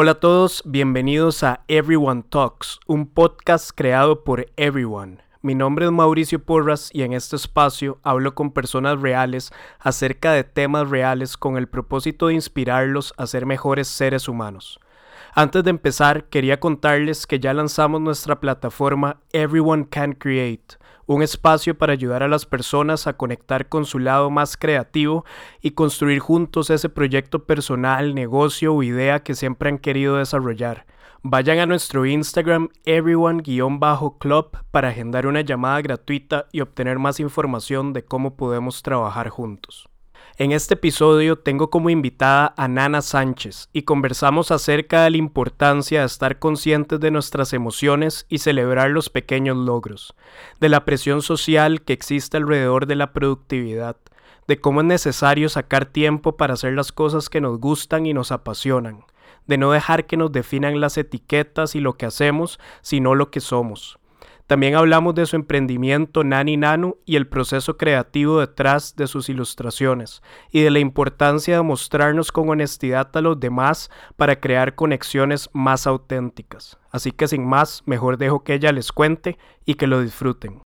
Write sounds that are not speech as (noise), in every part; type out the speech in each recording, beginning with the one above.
Hola a todos, bienvenidos a Everyone Talks, un podcast creado por Everyone. Mi nombre es Mauricio Porras y en este espacio hablo con personas reales acerca de temas reales con el propósito de inspirarlos a ser mejores seres humanos. Antes de empezar, quería contarles que ya lanzamos nuestra plataforma Everyone Can Create, un espacio para ayudar a las personas a conectar con su lado más creativo y construir juntos ese proyecto personal, negocio o idea que siempre han querido desarrollar. Vayan a nuestro Instagram everyone-club para agendar una llamada gratuita y obtener más información de cómo podemos trabajar juntos. En este episodio tengo como invitada a Nana Sánchez y conversamos acerca de la importancia de estar conscientes de nuestras emociones y celebrar los pequeños logros, de la presión social que existe alrededor de la productividad, de cómo es necesario sacar tiempo para hacer las cosas que nos gustan y nos apasionan, de no dejar que nos definan las etiquetas y lo que hacemos, sino lo que somos. También hablamos de su emprendimiento Nani Nanu y el proceso creativo detrás de sus ilustraciones, y de la importancia de mostrarnos con honestidad a los demás para crear conexiones más auténticas. Así que sin más, mejor dejo que ella les cuente y que lo disfruten.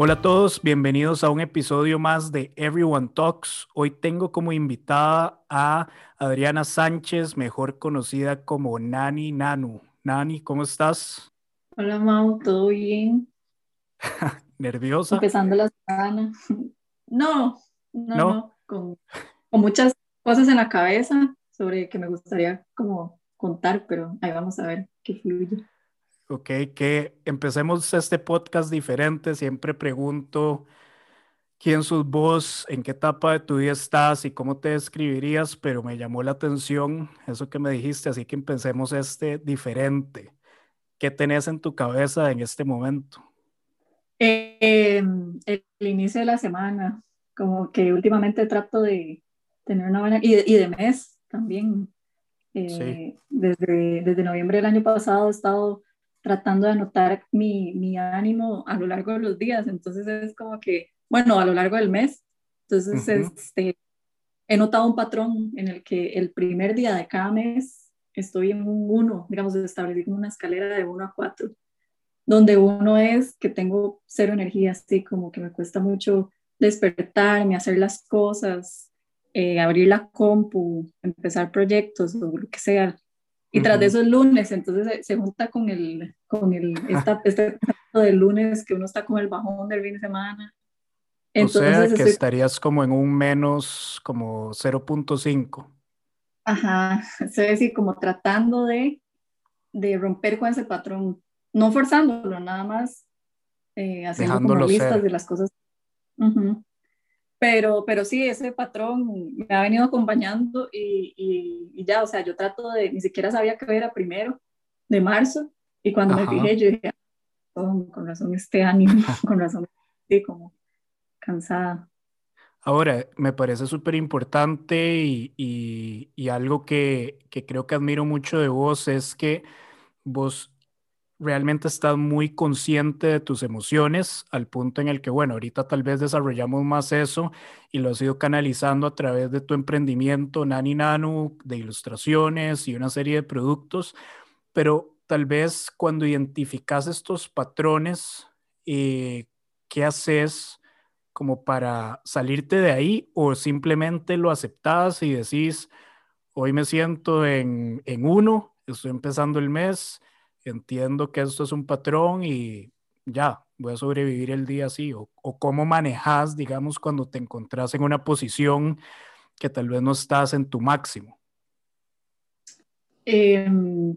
Hola a todos, bienvenidos a un episodio más de Everyone Talks. Hoy tengo como invitada a Adriana Sánchez, mejor conocida como Nani Nanu. Nani, ¿cómo estás? Hola Mau, ¿todo bien? (laughs) ¿Nerviosa? Empezando la semana. No, no, no, Con, con muchas cosas en la cabeza sobre que me gustaría como contar, pero ahí vamos a ver qué fluye. Ok, que empecemos este podcast diferente. Siempre pregunto quién sos vos, en qué etapa de tu vida estás y cómo te describirías, pero me llamó la atención eso que me dijiste, así que empecemos este diferente. ¿Qué tenés en tu cabeza en este momento? Eh, el, inicio de la semana, como que últimamente trato de tener una buena, y, y de mes también. Eh, desde, desde noviembre del año pasado he estado tratando de anotar mi, mi, ánimo a lo largo de los días. Entonces es como que, bueno, a lo largo del mes. Entonces, este, he notado un patrón en el que el primer día de cada mes estoy en un 1, digamos, establecí como una escalera de 1 a 4, donde uno es que tengo cero energía, así como que me cuesta mucho despertarme, hacer las cosas, eh, abrir la compu, empezar proyectos o lo que sea. Y tras de eso el lunes, entonces se, junta con el, con el, esta, este del lunes que uno está con el bajón del fin de semana. Entonces, o sea, que estarías como en un menos como 0.5. Ajá, es decir, como tratando de, de romper con ese patrón, no forzándolo, nada más eh, haciendo como listas de las cosas. Uh pero, pero sí, ese patrón me ha venido acompañando y, y, ya, o sea, yo trato de, ni siquiera sabía que era primero de marzo y cuando me fijé yo dije, oh, con razón este ánimo, (laughs) con razón estoy como cansada. Ahora, me parece súper importante y, y, y, algo que, que creo que admiro mucho de vos es que vos realmente estás muy consciente de tus emociones al punto en el que, bueno, ahorita tal vez desarrollamos más eso y lo has ido canalizando a través de tu emprendimiento Nani Nanu, de ilustraciones y una serie de productos, pero tal vez cuando identificas estos patrones, eh, ¿qué haces como para salirte de ahí o simplemente lo aceptas y decís, hoy me siento en, en uno, estoy empezando el mes, entiendo que esto es un patrón y ya, voy a sobrevivir el día así, o, cómo manejas, digamos, cuando te encontrás en una posición que tal vez no estás en tu máximo. Em,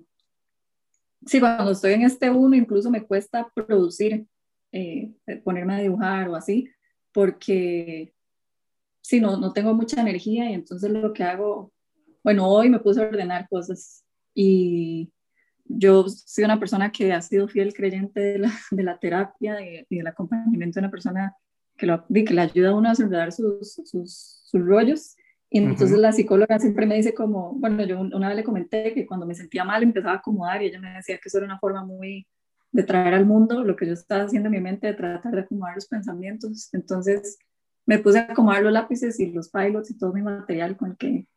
sí, cuando estoy en este uno, incluso me cuesta producir, eh, ponerme a dibujar o así, porque si no, no tengo mucha energía y entonces lo que hago, bueno, hoy me puse a ordenar cosas y yo soy una persona que ha sido fiel creyente de la, (laughs) de la terapia y del acompañamiento de una persona que, lo, que le ayuda a uno a desenredar sus, sus, sus, rollos. Y entonces la psicóloga siempre me dice como, bueno, yo una vez le comenté que cuando me sentía mal empezaba a acomodar y ella me decía que eso era una forma muy de traer al mundo lo que yo estaba haciendo en mi mente, de tratar de acomodar los pensamientos. Entonces me puse a acomodar los lápices y los pilots y todo mi material con el que,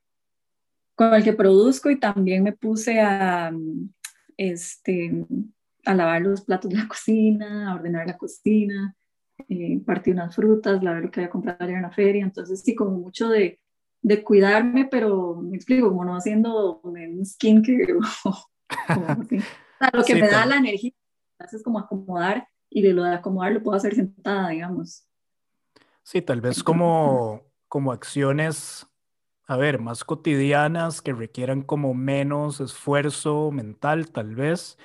con el que produzco y también me puse a, este, a lavar los platos de la cocina, a ordenar la cocina, eh, partí unas frutas, la lo que había comprado en la feria. Entonces sí, como mucho de de cuidarme, pero me explico, como no haciendo un skincare (laughs) o, lo que me da la energía, es como acomodar y de lo de acomodar lo puedo hacer sentada, digamos. Sí, tal vez como, como acciones, a ver, más cotidianas que requieran como menos esfuerzo mental, tal vez,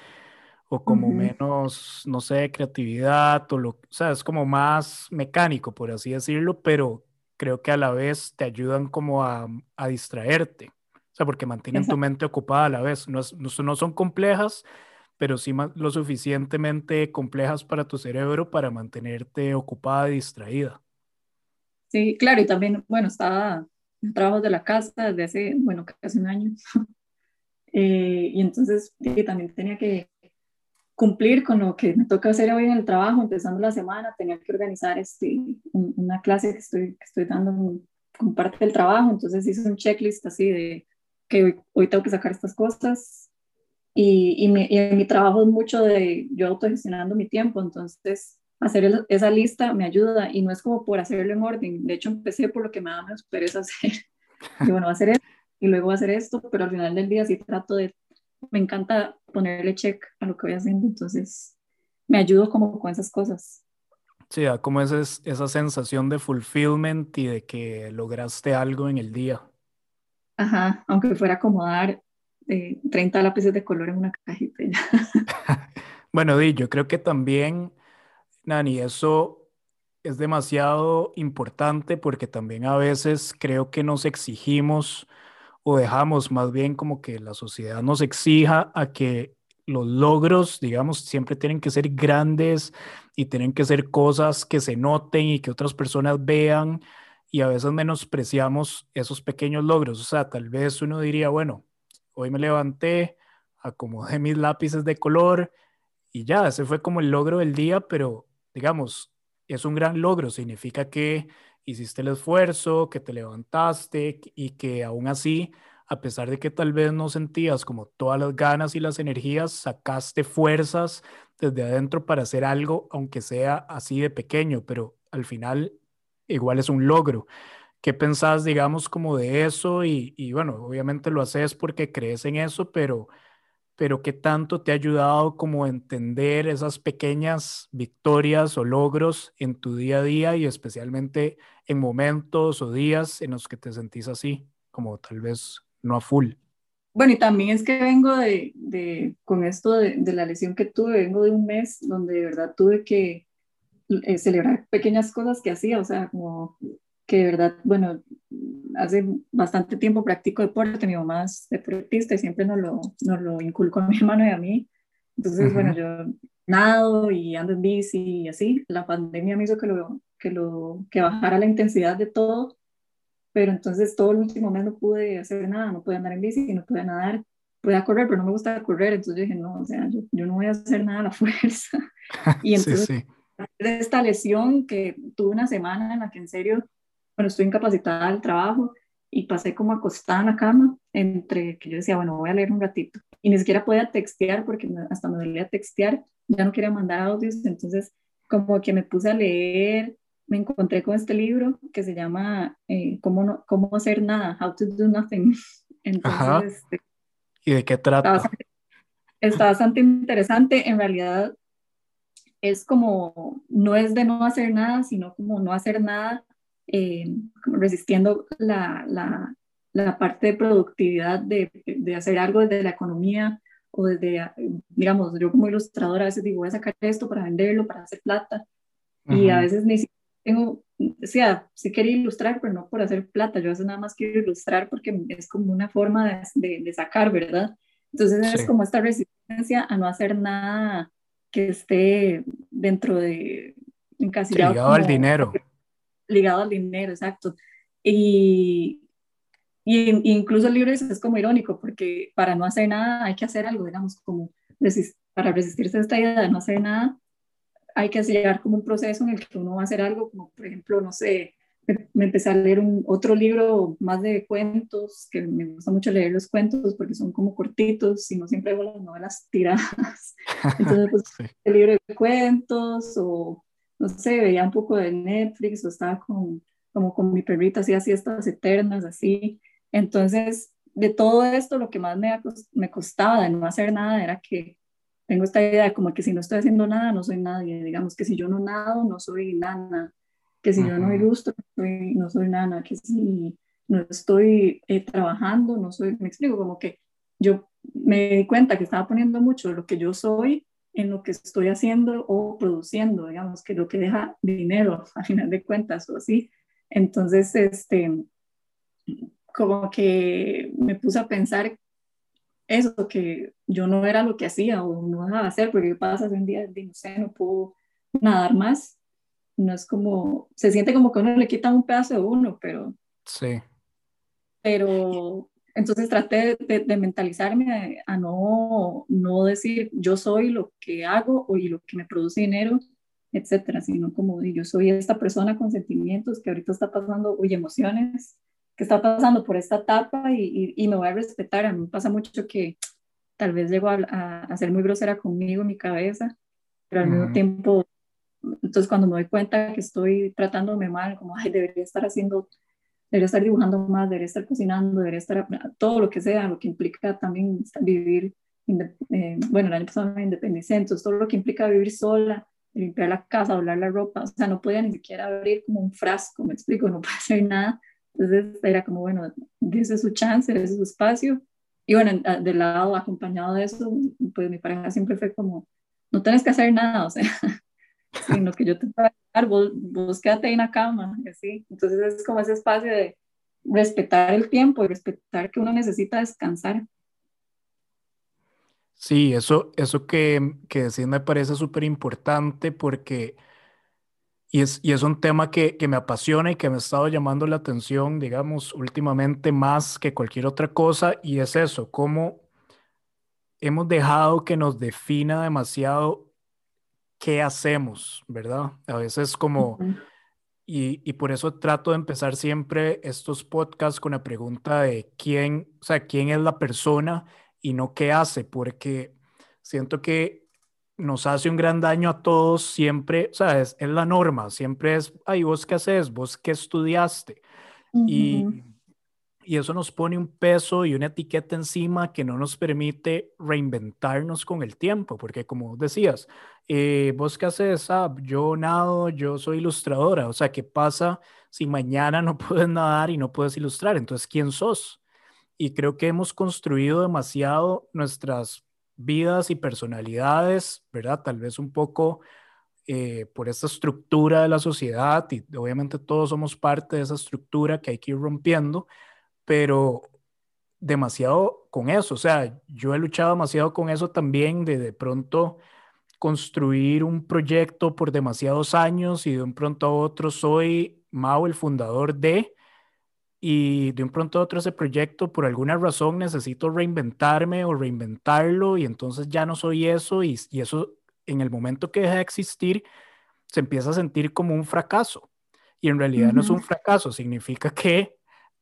o como menos, no sé, creatividad, o lo, o sea, es como más mecánico, por así decirlo, pero creo que a la vez te ayudan como a, a distraerte, o sea, porque mantienen tu mente ocupada a la vez. No, no, son complejas, pero sí lo suficientemente complejas para tu cerebro para mantenerte ocupada y distraída. Sí, claro, y también, bueno, estaba en trabajo de la casa desde hace, bueno, casi un año. (laughs) eh, y entonces también tenía que cumplir con lo que me toca hacer hoy en el trabajo, empezando la semana, tenía que organizar este, una clase que estoy, que estoy dando con parte del trabajo, entonces hice un checklist así de que hoy, tengo que sacar estas cosas. Y, y, mi, y, mi trabajo es mucho de yo autogestionando mi tiempo, entonces hacer esa lista me ayuda y no es como por hacerlo en orden, de hecho empecé por lo que me da menos pereza (laughs) hacer, y bueno, hacer esto y luego hacer esto, pero al final del día sí trato de me encanta ponerle check a lo que voy haciendo, entonces me ayudo como con esas cosas. Sí, como esa, esa sensación de fulfillment y de que lograste algo en el día. Ajá, aunque fuera acomodar eh, 30 lápices de color en una cajita. (laughs) bueno, Di, yo creo que también, Nani, eso es demasiado importante porque también a veces creo que nos exigimos o dejamos más bien como que la sociedad nos exija a que los logros, digamos, siempre tienen que ser grandes y tienen que ser cosas que se noten y que otras personas vean y a veces menospreciamos esos pequeños logros. O sea, tal vez uno diría, bueno, hoy me levanté, acomodé mis lápices de color y ya, ese fue como el logro del día, pero digamos, es un gran logro, significa que hiciste el esfuerzo, que te levantaste y que aún así, a pesar de que tal vez no sentías como todas las ganas y las energías, sacaste fuerzas desde adentro para hacer algo, aunque sea así de pequeño, pero al final igual es un logro. ¿Qué pensás, digamos, como de eso? Y, y bueno, obviamente lo haces porque crees en eso, pero pero qué tanto te ha ayudado como a entender esas pequeñas victorias o logros en tu día a día y especialmente en momentos o días en los que te sentís así, como tal vez no a full. Bueno, y también es que vengo de, de con esto de, de, la lesión que tuve, vengo de un mes donde de verdad tuve que eh, celebrar pequeñas cosas que hacía, o sea, como que de verdad, bueno, hace bastante tiempo practico deporte, mi mamá es deportista y siempre nos lo, nos lo inculcó a (laughs) mi hermano y a mí. Entonces, bueno, yo nado y ando en bici y así. La pandemia me hizo que, lo, que, lo, que bajara la intensidad de todo, pero entonces todo el último mes no pude hacer nada, no pude andar en bici, no pude nadar, pude correr, pero no me gusta correr, entonces yo dije, no, o sea, yo, yo no voy a hacer nada a la (laughs) fuerza. (laughs) Y entonces, sí, sí. de esta lesión que tuve una semana en la que en serio bueno, estoy incapacitada del trabajo y pasé como acostada en la cama entre que yo decía, bueno, voy a leer un ratito. Y ni siquiera podía textear porque hasta me dolía textear, ya no quería mandar audios, entonces como que me puse a leer, me encontré con este libro que se llama eh, ¿Cómo, no, ¿Cómo hacer nada? How to do nothing. (laughs) Entonces, este, ¿y de qué trata? Está está bastante interesante, en realidad es como, no es de no hacer nada, sino como no hacer nada eh, resistiendo la, la, la, parte de productividad de, de, hacer algo desde la economía o desde, digamos, yo como ilustradora a veces digo, voy a sacar esto para venderlo, para hacer plata, y a veces ni tengo, o sea, sí quería ilustrar, pero no por hacer plata, yo a veces nada más quiero ilustrar porque es como una forma de, de, sacar, ¿verdad? Entonces es como esta resistencia a no hacer nada que esté dentro de encasillado. ligado al dinero ligado al dinero, exacto. Y, y, incluso libro es como irónico, porque para no hacer nada hay que hacer algo, digamos, como para resistirse a esta idea de no hacer nada, hay que llegar como un proceso en el que uno va a hacer algo, como por ejemplo, no sé, me, empecé a leer un, otro libro más de cuentos, que me gusta mucho leer los cuentos porque son como cortitos y no siempre hago las novelas tiradas. (laughs) Entonces, pues, el libro de cuentos o, no sé, veía un poco de Netflix o estaba con, como con mi perrita, hacía siestas eternas, así. Entonces, de todo esto, lo que más me, me costaba de no hacer nada era que tengo esta idea de como que si no estoy haciendo nada, no soy nadie. Digamos que si yo no nado, no soy nada. Que si yo no ilustro, no soy, no soy nada. Que si no estoy eh, trabajando, no soy. Me explico, como que yo me di cuenta que estaba poniendo mucho lo que yo soy en lo que estoy haciendo o produciendo, digamos, que lo que deja dinero (laughs) a final de cuentas o así. Entonces, este, como que me puse a pensar eso, que yo no era lo que hacía o no dejaba de hacer, porque pasa un día de no sé, no puedo nadar más. No es como, se siente como que uno le quita un pedazo de uno, pero... Sí. Pero entonces traté de, mentalizarme a, no, no decir yo soy lo que hago o y lo que me produce dinero, etcétera, sino como yo soy esta persona con sentimientos que ahorita está pasando, oye, emociones, que está pasando por esta etapa y, y, me voy a respetar. A mí me pasa mucho que tal vez llego a, a, ser muy grosera conmigo en mi cabeza, pero al mismo tiempo, entonces cuando me doy cuenta que estoy tratándome mal, como, ay, debería estar haciendo, debería estar dibujando más, debería estar cocinando, debería estar, todo lo que sea, lo que implica también vivir, eh, bueno, el año pasado me independicé, entonces todo lo que implica vivir sola, limpiar la casa, doblar la ropa, o sea, no podía ni siquiera abrir como un frasco, me explico, no puede hacer nada entonces era como, bueno, dice su chance, ese su espacio. Y bueno, del lado acompañado de eso, pues mi pareja siempre fue como, no tienes que hacer nada, o sea, sino que yo te a ayudar, vos, vos quédate ahí en la cama, así. Entonces es como ese espacio de respetar el tiempo y respetar que uno necesita descansar. Sí, eso, eso que, que decís me parece súper importante porque y es, y es un tema que, que, me apasiona y que me ha estado llamando la atención, digamos, últimamente más que cualquier otra cosa, y es eso, cómo hemos dejado que nos defina demasiado qué hacemos, ¿verdad? A veces como, y, y, por eso trato de empezar siempre estos podcasts con la pregunta de quién, o sea, quién es la persona y no qué hace, porque siento que nos hace un gran daño a todos siempre, o sea, es, la norma, siempre es, ay, vos qué haces, vos qué estudiaste. y, y, eso nos pone un peso y una etiqueta encima que no nos permite reinventarnos con el tiempo, porque como decías, eh, vos qué haces, ah, yo nado, yo soy ilustradora, o sea, ¿qué pasa si mañana no (laughs) puedes nadar y no puedes ilustrar? Entonces, ¿quién sos? Y creo que hemos construido demasiado nuestras vidas y personalidades, ¿verdad? Tal vez un poco eh, por esta estructura de la sociedad y obviamente todos somos parte de esa estructura que hay que ir rompiendo, pero demasiado con eso, o sea, yo he luchado demasiado con eso también de de pronto construir un proyecto por demasiados años y de un pronto a otro soy Mao el fundador de y de un pronto a otro ese proyecto por alguna razón necesito reinventarme o reinventarlo y entonces ya no soy eso y, y eso en el momento que deja de existir se empieza a sentir como un fracaso. Y en realidad no es un fracaso, significa que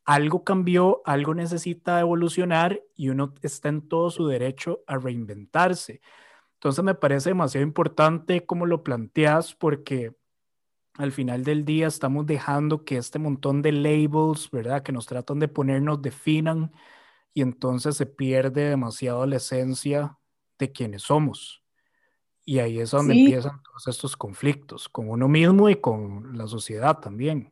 algo cambió, algo necesita evolucionar y uno está en todo su derecho a reinventarse. Entonces me parece demasiado importante como lo planteas porque al final del día estamos dejando que este montón de labels, ¿verdad? Que nos tratan de ponernos definan y entonces se pierde demasiado la esencia de quienes somos. Y ahí es donde empiezan todos estos conflictos con uno mismo y con la sociedad también.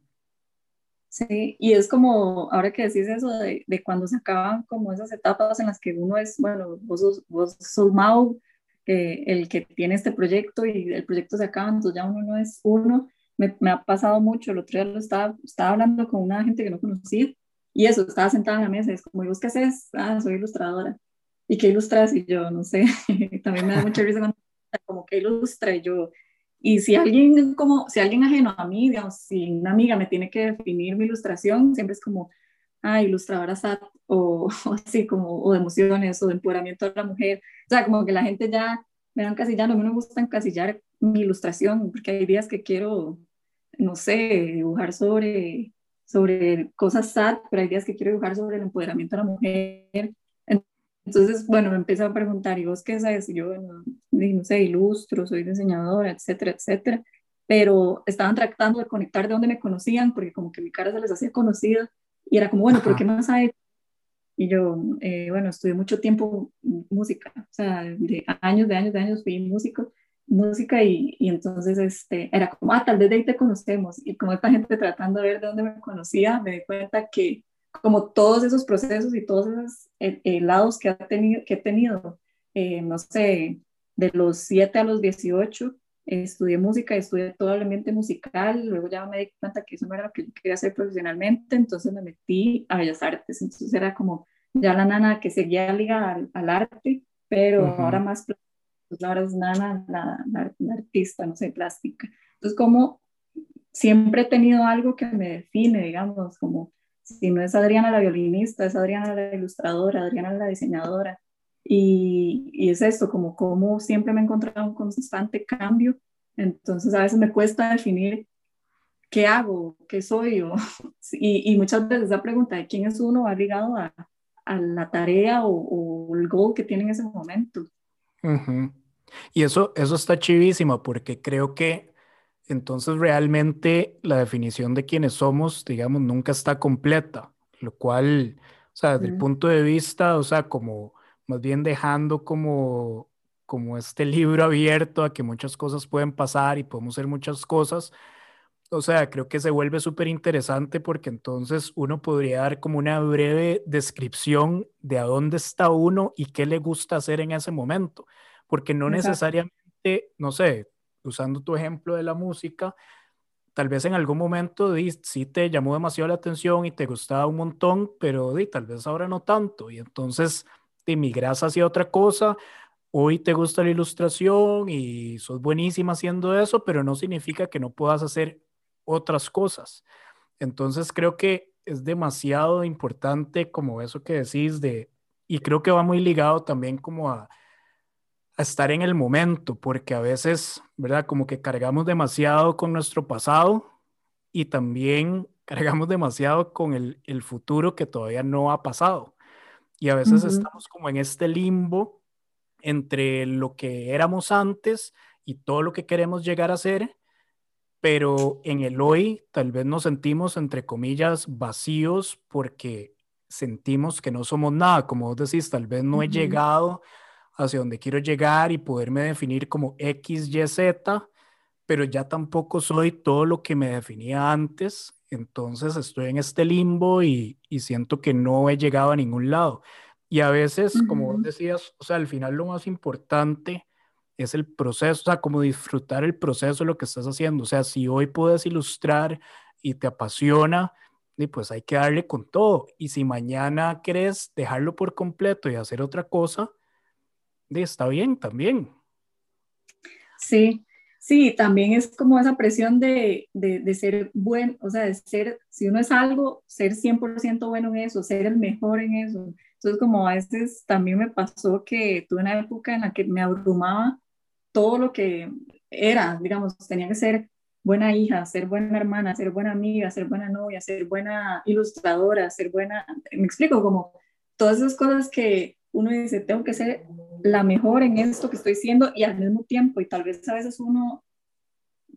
Sí, y es como, ahora que decís eso, de, de, cuando se acaban como esas etapas en las que uno es, bueno, vos sos, vos sos Mau, eh, el que tiene este proyecto y el proyecto se acaba, entonces ya uno no es uno, me, me, ha pasado mucho, el otro día lo estaba, estaba hablando con una gente que no conocía y eso, estaba sentada en la mesa, es como, ¿y vos qué haces? Ah, soy ilustradora. ¿Y qué ilustras? Y yo, no sé, (laughs) también me da mucha risa cuando, como, ¿qué ilustra? Y yo, y si alguien, como, si alguien ajeno a mí, digamos, si una amiga me tiene que definir mi ilustración, siempre es como, ah, ilustradora SAT (laughs) o, así como, o de emociones o de empoderamiento de la mujer. O sea, como que la gente ya me dan mí no me gusta encasillar mi ilustración, porque hay días que quiero, no sé, dibujar sobre, sobre cosas sad, pero hay días que quiero dibujar sobre el empoderamiento de la mujer. Entonces, bueno, me empecé a preguntar, ¿y vos qué sabes? Y yo, bueno, no sé, ilustro, soy diseñadora, etcétera, etcétera. Pero estaban tratando de conectar de dónde me conocían, porque como que mi cara se les hacía conocida, y era como, bueno, ¿por qué más hay? Y yo, eh, bueno, estudié mucho tiempo música, o sea, de años, de años, de años fui músico, música y, y, entonces este, era como, ah, tal vez de ahí te conocemos. Y como esta gente tratando de ver de dónde me conocía, me di cuenta que como todos esos procesos y todos esos eh, eh, lados que, ha tenido, que he tenido, eh, no sé, de los 7 a los 18, estudié música, estudié todo el ambiente musical, luego ya me di cuenta que eso no era lo que yo quería hacer profesionalmente, entonces me metí a Bellas Artes, entonces era como ya la nana que seguía ligada al, arte, pero ahora más pues ahora es nana, la, la, artista, no sé, plástica. Entonces, como siempre he tenido algo que me define, digamos, como si no es Adriana la violinista, es Adriana la ilustradora, Adriana la diseñadora. Y, y es esto, como, como siempre me he encontrado un constante cambio, entonces a veces me cuesta definir qué hago, qué soy, o, (laughs) y, y, muchas veces esa pregunta de quién es uno va ligado a, a la tarea o, o, el goal que tiene en ese momento. Y eso, eso está chivísimo porque creo que entonces realmente la definición de quiénes somos, digamos, nunca está completa, lo cual, o sea, desde el punto de vista, o sea, como más bien dejando como, como este libro abierto a que muchas cosas pueden pasar y podemos hacer muchas cosas, o sea, creo que se vuelve súper interesante porque entonces uno podría dar como una breve descripción de a dónde está uno y qué le gusta hacer en ese momento, porque no necesariamente, no sé, usando tu ejemplo de la música, tal vez en algún momento sí te llamó demasiado la atención y te gustaba un montón, pero tal vez ahora no tanto, y entonces te migras hacia otra cosa. Hoy te gusta la ilustración y sos buenísima haciendo eso, pero no significa que no puedas hacer otras cosas. Entonces creo que es demasiado importante como eso que decís de, y creo que va muy ligado también como a, estar en el momento, porque a veces, ¿verdad? Como que cargamos demasiado con nuestro pasado y también (laughs) cargamos demasiado con el, el futuro que todavía no ha pasado. Y a veces estamos como en este limbo entre lo que éramos antes y todo lo que queremos llegar a ser pero en el hoy tal vez nos sentimos, entre comillas, vacíos porque sentimos que no somos nada, como vos decís, tal vez no he llegado hacia donde quiero llegar y poderme definir como X, Y, Z, pero ya tampoco soy todo lo que me definía antes, entonces estoy en este limbo y, siento que no he llegado a ningún lado. Y a veces, como vos decías, o sea, al final lo más importante es el proceso, o sea, como disfrutar el proceso de lo que estás haciendo. O sea, si hoy puedes ilustrar y te apasiona, y pues hay que darle con todo. Y si mañana quieres dejarlo por completo y hacer otra cosa, está bien también. Sí, sí, también es como esa presión de, de, ser bueno, o sea, de ser, si uno es algo, ser 100% bueno en eso, ser el mejor en eso. Entonces, como a veces también me pasó que tuve una época en la que me abrumaba todo lo que era, digamos, tenía que ser buena hija, ser buena hermana, ser buena amiga, ser buena novia, ser buena ilustradora, ser buena, me explico, como todas esas cosas que uno dice, tengo que ser la mejor en esto que estoy siendo y al mismo tiempo, y tal vez a veces uno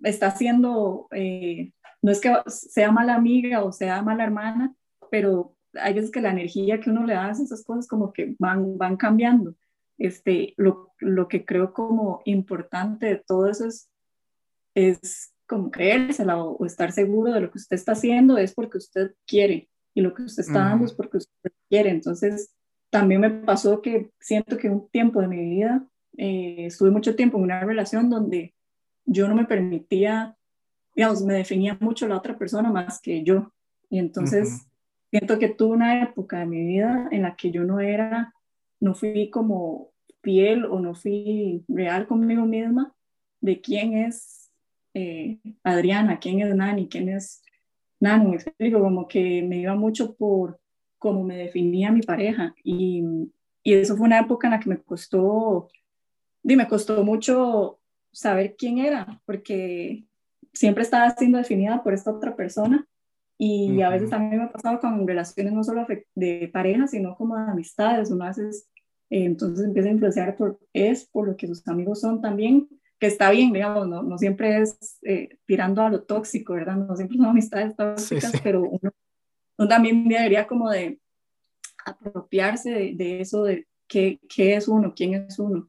está haciendo, eh, no es que sea mala amiga o sea mala hermana, pero hay veces que la energía que uno le da a esas cosas como que van, van cambiando este, lo, lo, que creo como importante de todo eso es, es como creérsela o, estar seguro de lo que usted está haciendo es porque usted quiere y lo que usted está dando es porque usted quiere. Entonces, también me pasó que siento que un tiempo de mi vida eh, estuve mucho tiempo en una relación donde yo no me permitía, digamos, me definía mucho la otra persona más que yo. Y entonces siento que tuve una época de mi vida en la que yo no era no fui como fiel o no fui real conmigo misma de quién es eh, Adriana, quién es Nani, quién es Nani, me explico, como que me iba mucho por, cómo me definía mi pareja. Y, y eso fue una época en la que me costó, y me costó mucho saber quién era, porque siempre estaba siendo definida por esta otra persona. Y a veces también me ha pasado con relaciones no solo de pareja, sino como de amistades. Uno a veces eh, entonces empieza a influenciar por, es por lo que sus amigos son también, que está bien, digamos, no, no siempre es eh, tirando a lo tóxico, ¿verdad? No siempre son amistades tóxicas, pero uno, uno, también debería como de apropiarse de, de eso, de qué, qué, es uno, quién es uno,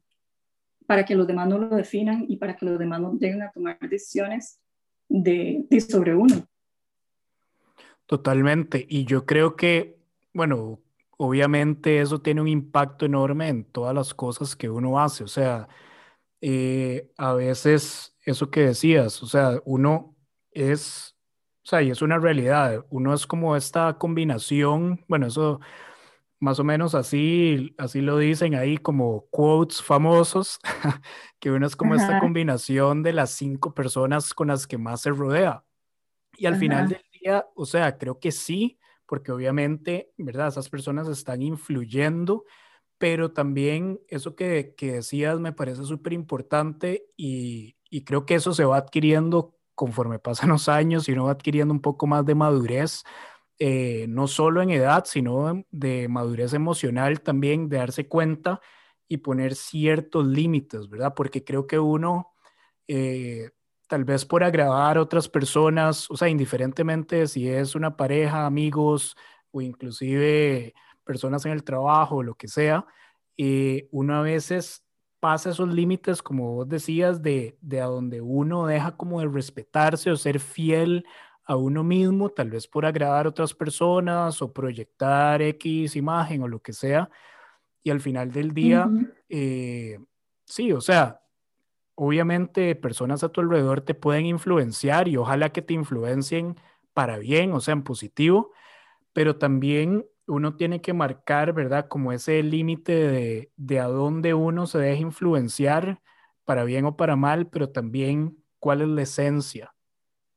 para que los demás no lo definan y para que los demás no lleguen a tomar decisiones de, de sobre uno. Totalmente. Y yo creo que, bueno, obviamente eso tiene un impacto enorme en todas las cosas que uno hace. O sea, eh, a veces eso que decías, o sea, uno es, sea, y es una realidad, uno es como esta combinación, bueno, eso más o menos así, así lo dicen ahí como quotes famosos, (laughs) que uno es como esta combinación de las cinco personas con las que más se rodea. Y al final del día, o sea, creo que sí, porque obviamente, ¿verdad? Esas personas están influyendo, pero también eso que, que decías me parece súper importante y, y, creo que eso se va adquiriendo conforme pasan los años y uno va adquiriendo un poco más de madurez, eh, no solo en edad, sino de madurez emocional también, de darse cuenta y poner ciertos límites, ¿verdad? Porque creo que uno... Eh, tal vez por agradar a otras personas, o sea, indiferentemente si es una pareja, amigos o inclusive personas en el trabajo lo que sea, eh, uno a veces pasa esos límites, como vos decías, de, de a donde uno deja como de respetarse o ser fiel a uno mismo, tal vez por agradar a otras personas o proyectar X imagen o lo que sea. Y al final del día, eh, sí, o sea, obviamente personas a tu alrededor te pueden influenciar y ojalá que te influencien para bien, o sea, en positivo, pero también uno tiene que marcar, ¿verdad? Como ese límite de, de a dónde uno se deja influenciar para bien o para mal, pero también cuál es la esencia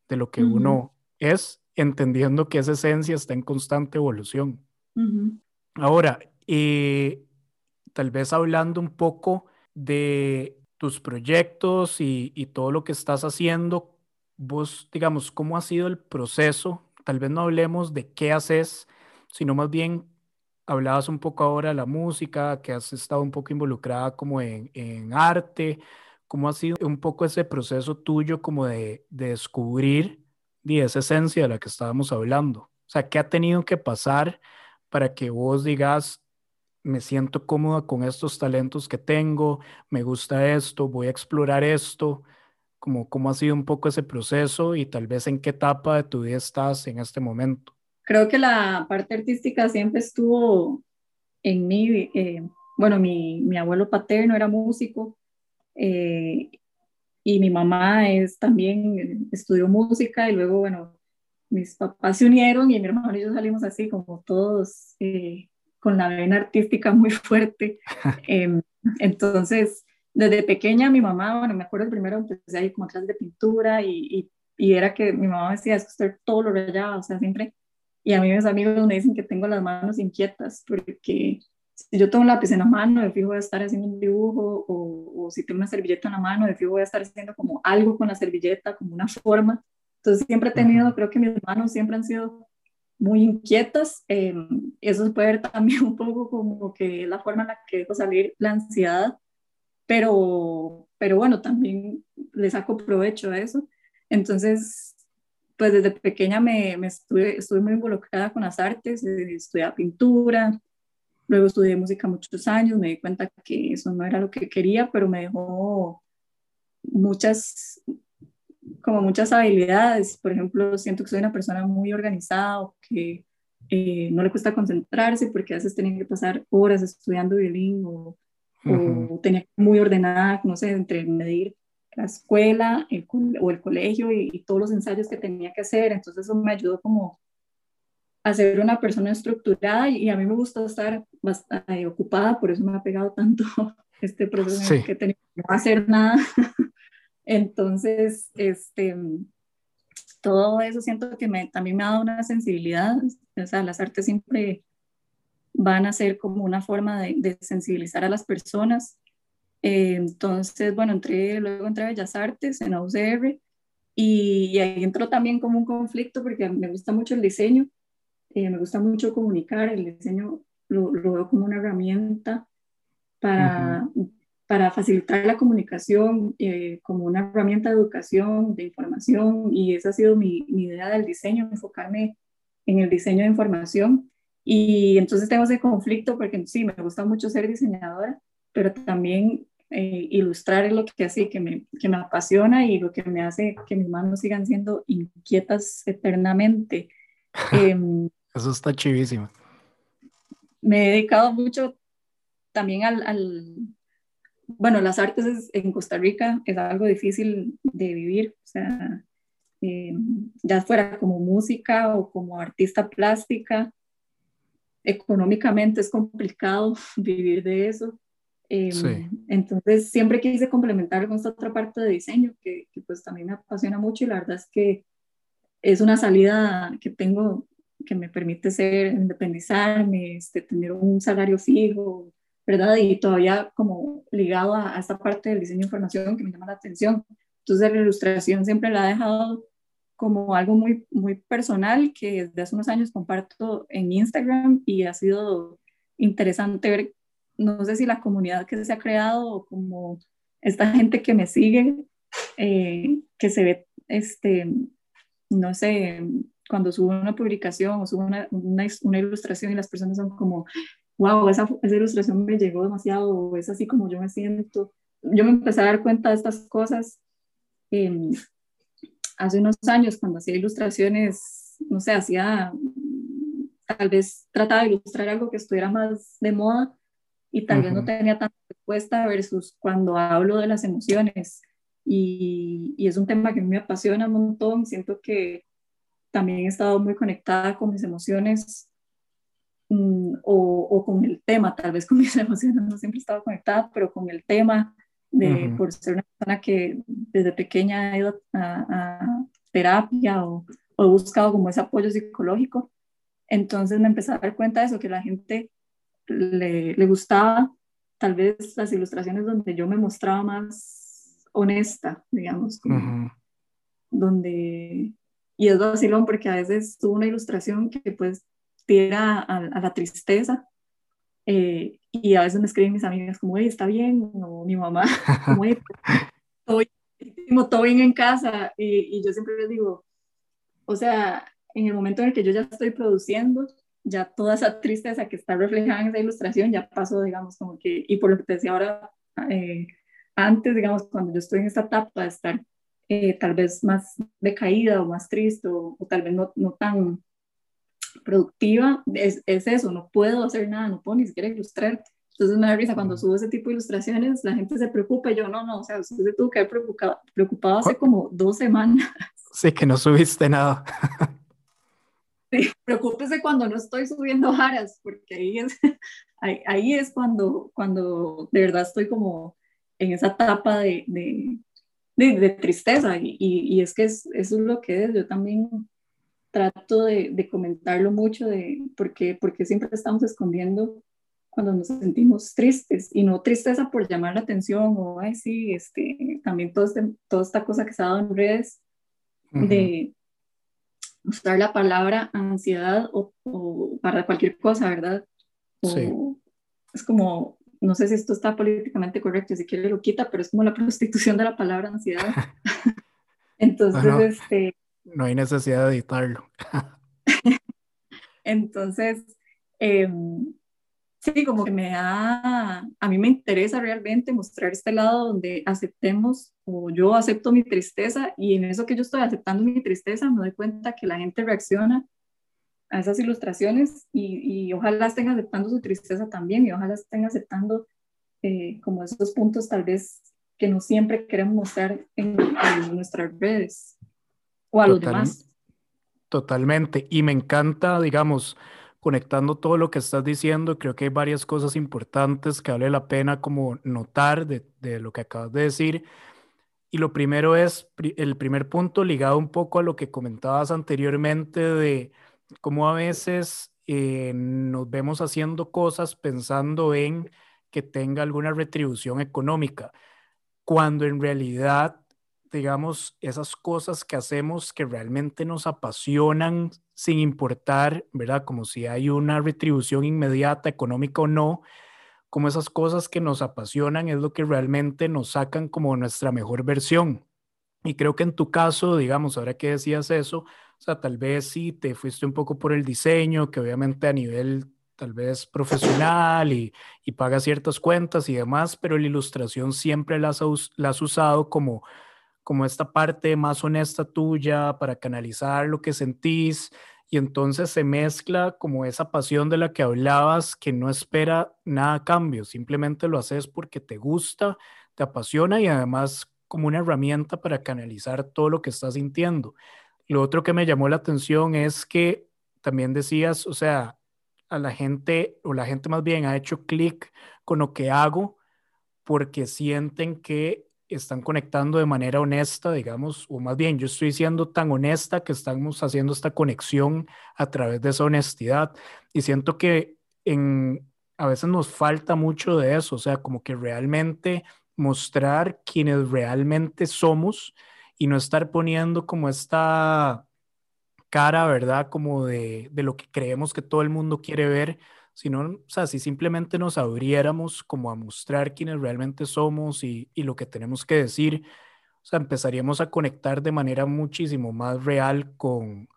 de lo que uno es, entendiendo que esa esencia está en constante evolución. Ahora, eh, tal vez hablando un poco de tus proyectos y, y, todo lo que estás haciendo, vos, digamos, ¿cómo ha sido el proceso? Tal vez no hablemos de qué haces, sino más bien hablabas un poco ahora de la música, que has estado un poco involucrada como en, en arte, ¿cómo ha sido un poco ese proceso tuyo como de, de descubrir esa esencia de la que estábamos hablando? O sea, ¿qué ha tenido que pasar para que vos digas, me siento cómoda con estos talentos que tengo, me gusta esto, voy a explorar esto, como cómo ha sido un poco ese proceso y tal vez en qué etapa de tu vida estás en este momento. Creo que la parte artística siempre estuvo en mí. Eh, bueno, mi, mi, abuelo paterno era músico eh, y mi mamá es también estudió música y luego, bueno, mis papás se unieron y mi hermano y yo salimos así como todos eh, con la vena artística muy fuerte. (laughs) Em, entonces, desde pequeña mi mamá, bueno, me acuerdo primero empecé ahí como clases de pintura y, y, era que mi mamá decía, es que usted todo lo rayaba, o sea, siempre. Y a mí mis amigos me dicen que tengo las manos inquietas porque si yo tengo un lápiz en la mano, de fijo voy a estar haciendo un dibujo o, o si tengo una servilleta en la mano, de fijo voy a estar haciendo como algo con la servilleta, como una forma. Entonces siempre he tenido, creo que mis manos siempre han sido muy inquietas. Eh, eso se puede ver también un poco como que la forma en la que dejo salir la ansiedad, pero, pero bueno, también le saco provecho a eso. Entonces, pues desde pequeña me, me estuve, estuve muy involucrada con las artes, eh, estudié pintura, luego estudié música muchos años, me di cuenta que eso no era lo que quería, pero me dejó muchas, como muchas habilidades. Por ejemplo, siento que soy una persona muy organizada o que eh, no le cuesta concentrarse porque a veces tenía que pasar horas estudiando violín o, tenía muy ordenada, no sé, entre medir la escuela o el colegio y, todos los ensayos que tenía que hacer. Entonces eso me ayudó como a ser una persona estructurada y, a mí me gusta estar bastante ocupada, por eso me ha pegado tanto (laughs) este proceso que tenía que no hacer nada. (laughs) Entonces, este, todo eso siento que me, también me ha dado una sensibilidad, o sea, las artes siempre van a ser como una forma de, sensibilizar a las personas. Eh, entonces, bueno, entré, luego entré a Bellas Artes en la UCR y, ahí entró también como un conflicto porque me gusta mucho el diseño, eh, me gusta mucho comunicar, el diseño lo, lo veo como una herramienta para, para facilitar la comunicación, eh, como una herramienta de educación, de información, y esa ha sido mi, mi idea del diseño, enfocarme en el diseño de información. Y entonces tengo ese conflicto porque sí, me gusta mucho ser diseñadora, pero también eh, ilustrar es lo que así, que me, que me apasiona y lo que me hace que mis manos sigan siendo inquietas eternamente. (laughs) Em, Eso está chivísimo. Me he dedicado mucho también al, al bueno, las artes en Costa Rica es algo difícil de vivir, o sea, em, ya fuera como música o como artista plástica, económicamente es complicado (laughs) vivir de eso. Em, entonces siempre quise complementar con esta otra parte de diseño que, pues también me apasiona mucho y la verdad es que es una salida que tengo que me permite ser, independizarme, este, tener un salario fijo, ¿verdad? Y todavía como ligado a, a, esta parte del diseño de información que me llama la atención. Entonces la ilustración siempre la he dejado como algo muy, muy personal que desde hace unos años comparto en Instagram y ha sido interesante ver, no sé si la comunidad que se ha creado o como esta gente que me sigue, eh, que se ve, este, no sé, cuando subo una publicación o subo una, una, una, ilustración y las personas son como, wow, esa, esa ilustración me llegó demasiado, es así como yo me siento. Yo me empecé a dar cuenta de estas cosas. Eh, hace unos años cuando hacía ilustraciones, no sé, hacía, tal vez trataba de ilustrar algo que estuviera más de moda y tal vez no tenía tanta respuesta versus cuando hablo de las emociones. Y, y, es un tema que me apasiona un montón, siento que también he estado muy conectada con mis emociones mm, o, o, con el tema, tal vez con mis (laughs) emociones no siempre he estado conectada, pero con el tema de, por ser una persona que desde pequeña ha ido a, terapia o, o, he buscado como ese apoyo psicológico. Entonces me empecé a dar cuenta de eso, que la gente le, le gustaba tal vez las ilustraciones donde yo me mostraba más honesta, digamos, donde, y es vacilón porque a veces tuvo una ilustración que pues tira a, a la tristeza eh, y a veces me escriben mis amigas como, hey, está bien, o mi mamá, (laughs) como, hey, pues, todo, bien en casa. Y, y, yo siempre les digo, o sea, en el momento en el que yo ya estoy produciendo, ya toda esa tristeza que está reflejada en esa ilustración ya pasó, digamos, como que, y por lo que te decía ahora, eh, antes, digamos, cuando yo estoy en esta etapa de estar eh, tal vez más decaída o más triste o, o tal vez no, no tan productiva es, es, eso, no puedo hacer nada, no puedo ni siquiera ilustrar. Entonces me da risa cuando subo ese tipo de ilustraciones, la gente se preocupa y yo no, no, o sea, usted se tuvo que haber preocupado, preocupado hace como dos semanas. Sí, que no subiste nada. Sí, preocúpese cuando no estoy subiendo varas, porque ahí es, (laughs) ahí, ahí, es cuando, cuando de verdad estoy como en esa etapa de, de, de, de tristeza. Y, y, y, es que es, eso es lo que es. Yo también trato de, de comentarlo mucho de por qué, porque siempre estamos escondiendo cuando nos sentimos tristes. Y no tristeza por llamar la atención o, ay, sí, este, también todo este, toda esta cosa que se ha dado en redes de usar la palabra ansiedad o, o, para cualquier cosa, ¿verdad? sí. Es como, no sé si esto está políticamente correcto, si quiere lo quita, pero es como la prostitución de la palabra ansiedad. (laughs) Entonces, este, no hay necesidad de editarlo. (laughs) (laughs) Entonces, eh, sí, como que me da, a mí me interesa realmente mostrar este lado donde aceptemos o yo acepto mi tristeza y en eso que yo estoy aceptando mi tristeza me doy cuenta que la gente reacciona a esas ilustraciones y, y ojalá estén aceptando su tristeza también y ojalá estén aceptando eh, como esos puntos tal vez que no siempre queremos mostrar en, en nuestras redes o a los demás. Totalmente. Y me encanta, digamos, conectando todo lo que estás diciendo, creo que hay varias cosas importantes que vale la pena como notar de, lo que acabas de decir. Y lo primero es, el primer punto ligado un poco a lo que comentabas anteriormente de cómo a veces eh, nos vemos haciendo cosas pensando en que tenga alguna retribución económica, cuando en realidad, digamos, esas cosas que hacemos que realmente nos apasionan sin importar, ¿verdad? Como si hay una retribución inmediata, económica o no, como esas cosas que nos apasionan es lo que realmente nos sacan como nuestra mejor versión. Y creo que en tu caso, digamos, ahora que decías eso, o sea, tal vez sí te fuiste un poco por el diseño, que obviamente a nivel tal vez profesional y, y pagas ciertas cuentas y demás, pero la ilustración siempre la has, la has usado como, como esta parte más honesta tuya para canalizar lo que sentís y entonces se mezcla como esa pasión de la que hablabas que no espera nada a cambio, simplemente lo haces porque te gusta, te apasiona y además como una herramienta para canalizar todo lo que estás sintiendo. Lo otro que me llamó la atención es que también decías, o sea, a la gente, o la gente más bien ha hecho clic con lo que hago porque sienten que están conectando de manera honesta, digamos, o más bien yo estoy siendo tan honesta que estamos haciendo esta conexión a través de esa honestidad y siento que en, a veces nos falta mucho de eso, o sea, como que realmente mostrar quienes realmente somos y no estar poniendo como esta cara, ¿verdad? Como de, de lo que creemos que todo el mundo quiere ver, sino, o sea, si simplemente nos abriéramos como a mostrar quiénes realmente somos y, y lo que tenemos que decir, o sea, empezaríamos a conectar de manera muchísimo más real con,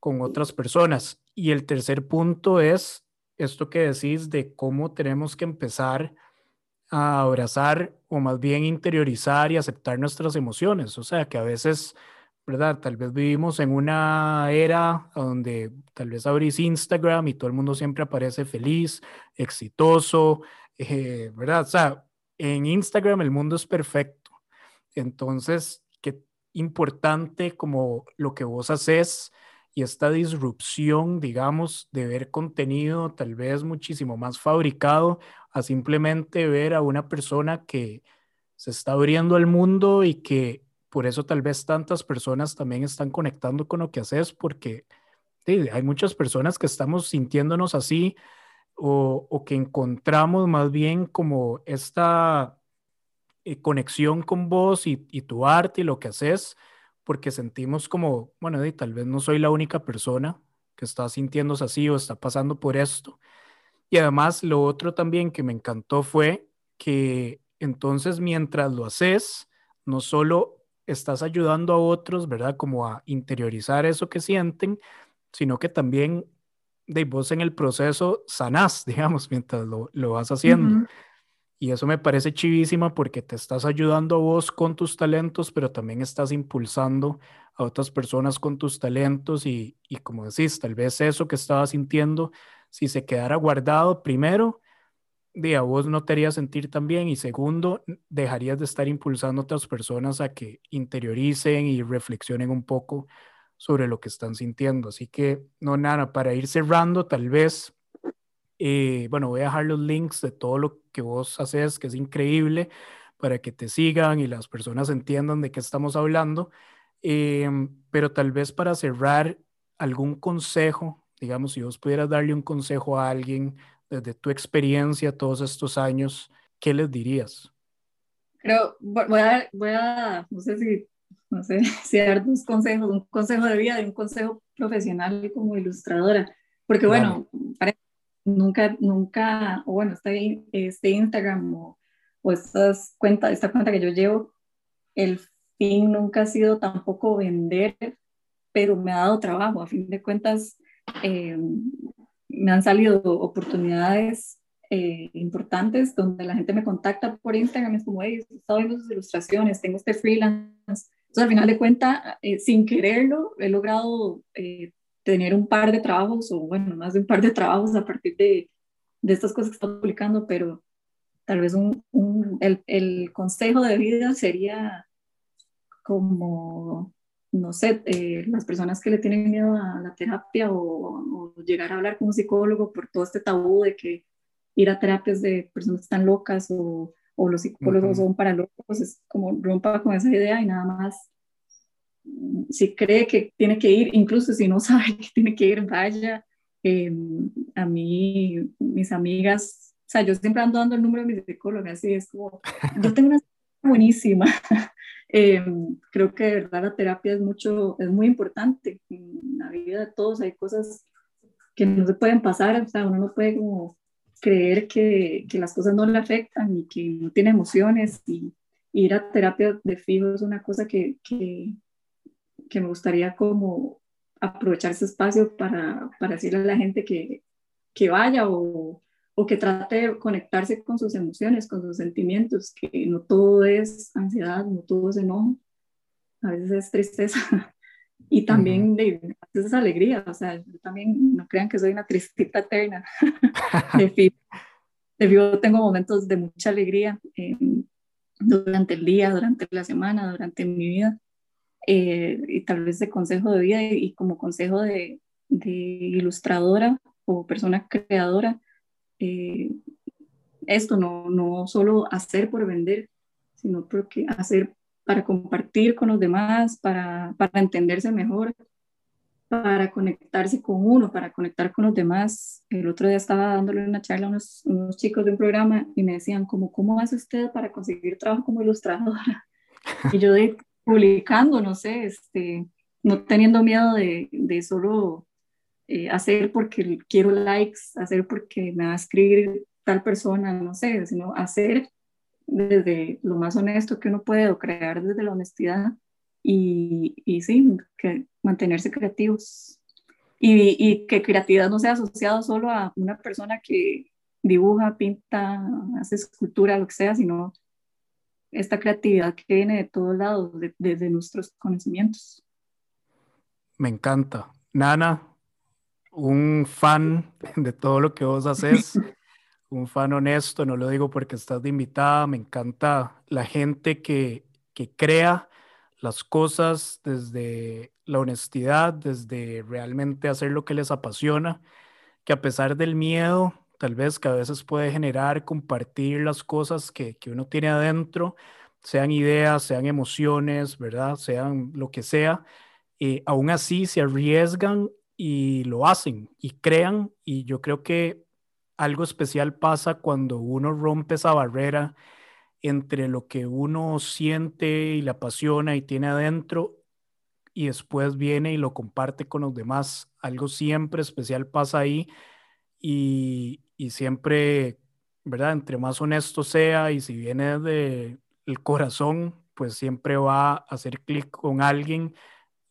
con otras personas. Y el tercer punto es esto que decís de cómo tenemos que empezar a abrazar o más bien interiorizar y aceptar nuestras emociones. O sea, que a veces ¿verdad? Tal vez vivimos en una era donde tal vez abrís Instagram y todo el mundo siempre aparece feliz, exitoso, eh, ¿verdad? O sea, en Instagram el mundo es perfecto. Entonces, qué importante como lo que vos haces y esta disrupción, digamos, de ver contenido tal vez muchísimo más fabricado a simplemente ver a una persona que se está abriendo al mundo y que por eso tal vez tantas personas también están conectando con lo que haces, porque hay muchas personas que estamos sintiéndonos así o, que encontramos más bien como esta eh, conexión con vos y, tu arte y lo que haces, porque sentimos como, bueno, tal vez no soy la única persona que está sintiéndose así o está pasando por esto. Y además lo otro también que me encantó fue que entonces mientras lo haces, no solo estás ayudando a otros, ¿verdad? Como a interiorizar eso que sienten, sino que también de vos en el proceso sanás, (laughs) digamos, mientras lo, lo vas haciendo. Y eso me parece chivísima porque te estás ayudando a vos con tus talentos, pero también estás impulsando a otras personas con tus talentos y, y como decís, tal vez eso que estabas sintiendo, si se quedara guardado primero, de a vos no te haría sentir tan bien y segundo, dejarías de estar impulsando a otras personas a que interioricen y reflexionen un poco sobre lo que están sintiendo. Así que, no, nada, para ir cerrando, tal vez, eh, bueno, voy a dejar los links de todo lo que vos haces, que es increíble, para que te sigan y las personas entiendan de qué estamos hablando. Em, pero tal vez para cerrar, algún consejo, digamos, si vos pudieras darle un consejo a alguien desde tu experiencia todos estos años, ¿qué les dirías? Creo, voy a, voy a no sé si, no sé, (laughs) si dar dos consejos, un consejo de vida y un consejo profesional como ilustradora, porque bueno, nunca, nunca, o bueno, este, este Instagram o, o estas cuentas, esta cuenta que yo llevo, el fin nunca ha sido tampoco vender, pero me ha dado trabajo, a fin de cuentas, eh, me han salido oportunidades eh, importantes donde la gente me contacta por Instagram, es como, hey, estado viendo sus ilustraciones, tengo este freelance. Entonces, al final de cuentas, eh, sin quererlo, he logrado eh, tener un par de trabajos, o bueno, más de un par de trabajos a partir de, de estas cosas que estoy publicando, pero tal vez un, un, el, el consejo de vida sería como no sé, eh, las personas que le tienen miedo a la terapia o, llegar a hablar con un psicólogo por todo este tabú de que ir a terapias de personas que están locas o, o los psicólogos son para locos, es como rompa con esa idea y nada más. Si cree que tiene que ir, incluso si no (laughs) sabe que tiene que ir, vaya, Em, a mí, mis amigas, o sea, yo siempre ando dando el número de mi psicóloga, así es como, yo tengo una (laughs) buenísima. Em, creo que de verdad la terapia es mucho, es muy importante en la vida de todos. Hay cosas que no se pueden pasar, o sea, uno no puede como creer que, que las cosas no le afectan y que no tiene emociones y, ir a terapia de fijo es una cosa que, que, que me gustaría como aprovechar ese espacio para, para decirle a la gente que, que vaya o, o, que trate de conectarse con sus emociones, con sus sentimientos, que no todo es ansiedad, no todo es enojo, a veces es tristeza. (laughs) Y también de, a veces es alegría, o sea, yo también no crean que soy una tristita eterna, (laughs) de de tengo momentos de mucha alegría eh, durante el día, durante la semana, durante mi vida eh, y tal vez de consejo de vida y, como consejo de, de, ilustradora o persona creadora, eh, esto no, no solo hacer por vender, sino porque hacer para compartir con los demás, para, para entenderse mejor, para conectarse con uno, para conectar con los demás. El otro día estaba dándole una charla a unos, unos chicos de un programa y me decían, como, ¿cómo hace usted para conseguir trabajo como ilustradora? (laughs) Y yo de, publicando, no sé, este, no teniendo miedo de, de solo eh, hacer porque quiero likes, hacer porque me va a escribir tal persona, no sé, sino hacer desde lo más honesto que uno puede o crear desde la honestidad y, y sí, que mantenerse creativos. Y, y, que creatividad no sea asociado solo a una persona que dibuja, pinta, hace escultura, lo que sea, sino esta creatividad que viene de todos lados, desde nuestros conocimientos. Me encanta. Nana, un fan (laughs) de todo lo que vos haces, un fan honesto, no lo digo porque estás de invitada, me encanta la gente que, que crea las cosas desde la honestidad, desde realmente hacer lo que les apasiona, que a pesar del miedo, tal vez que a veces puede generar compartir las cosas que, que uno tiene adentro, sean ideas, sean emociones, ¿verdad? Sean lo que sea, eh, aún así se arriesgan y lo hacen y crean y yo creo que algo especial pasa cuando uno rompe esa barrera entre lo que uno siente y le apasiona y tiene adentro y después viene y lo comparte con los demás. Algo siempre especial pasa ahí y, y siempre, ¿verdad? Entre más honesto sea y si viene de el corazón, pues siempre va a hacer clic con alguien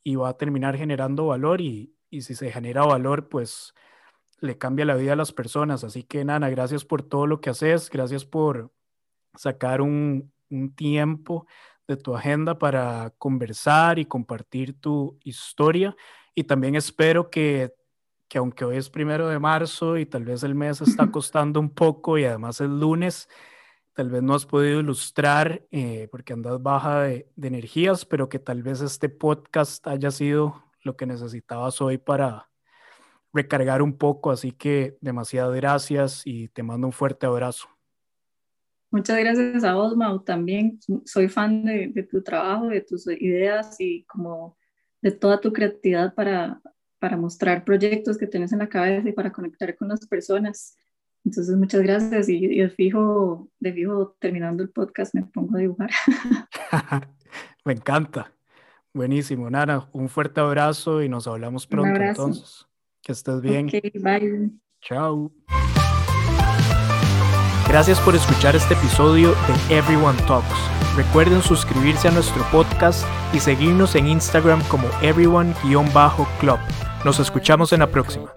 y va a terminar generando valor y, y si se genera valor, pues le cambia la vida a las personas. Así que, Nana, gracias por todo lo que haces, gracias por sacar un, un tiempo de tu agenda para conversar y compartir tu historia. Y también espero que que aunque hoy es primero de marzo y tal vez el mes está (laughs) costando un poco y además es lunes, tal vez no has podido ilustrar eh, porque andas baja de, de, energías, pero que tal vez este podcast haya sido lo que necesitabas hoy para recargar un poco. Así que demasiadas gracias y te mando un fuerte abrazo. Muchas gracias a vos, Mau. También soy fan de, de tu trabajo, de tus ideas y como de toda tu creatividad para, para mostrar proyectos que tienes en la cabeza y para conectar con las personas. Entonces, muchas gracias y, de, fijo, de fijo, terminando el podcast, me pongo a dibujar. (laughs) me encanta. Buenísimo, Nana. Un fuerte abrazo y nos hablamos pronto entonces. Que estés bien. Okay, bye. Chao. Gracias por escuchar este episodio de Everyone Talks. Recuerden suscribirse a nuestro podcast y seguirnos en Instagram como everyone-club. Nos escuchamos en la próxima.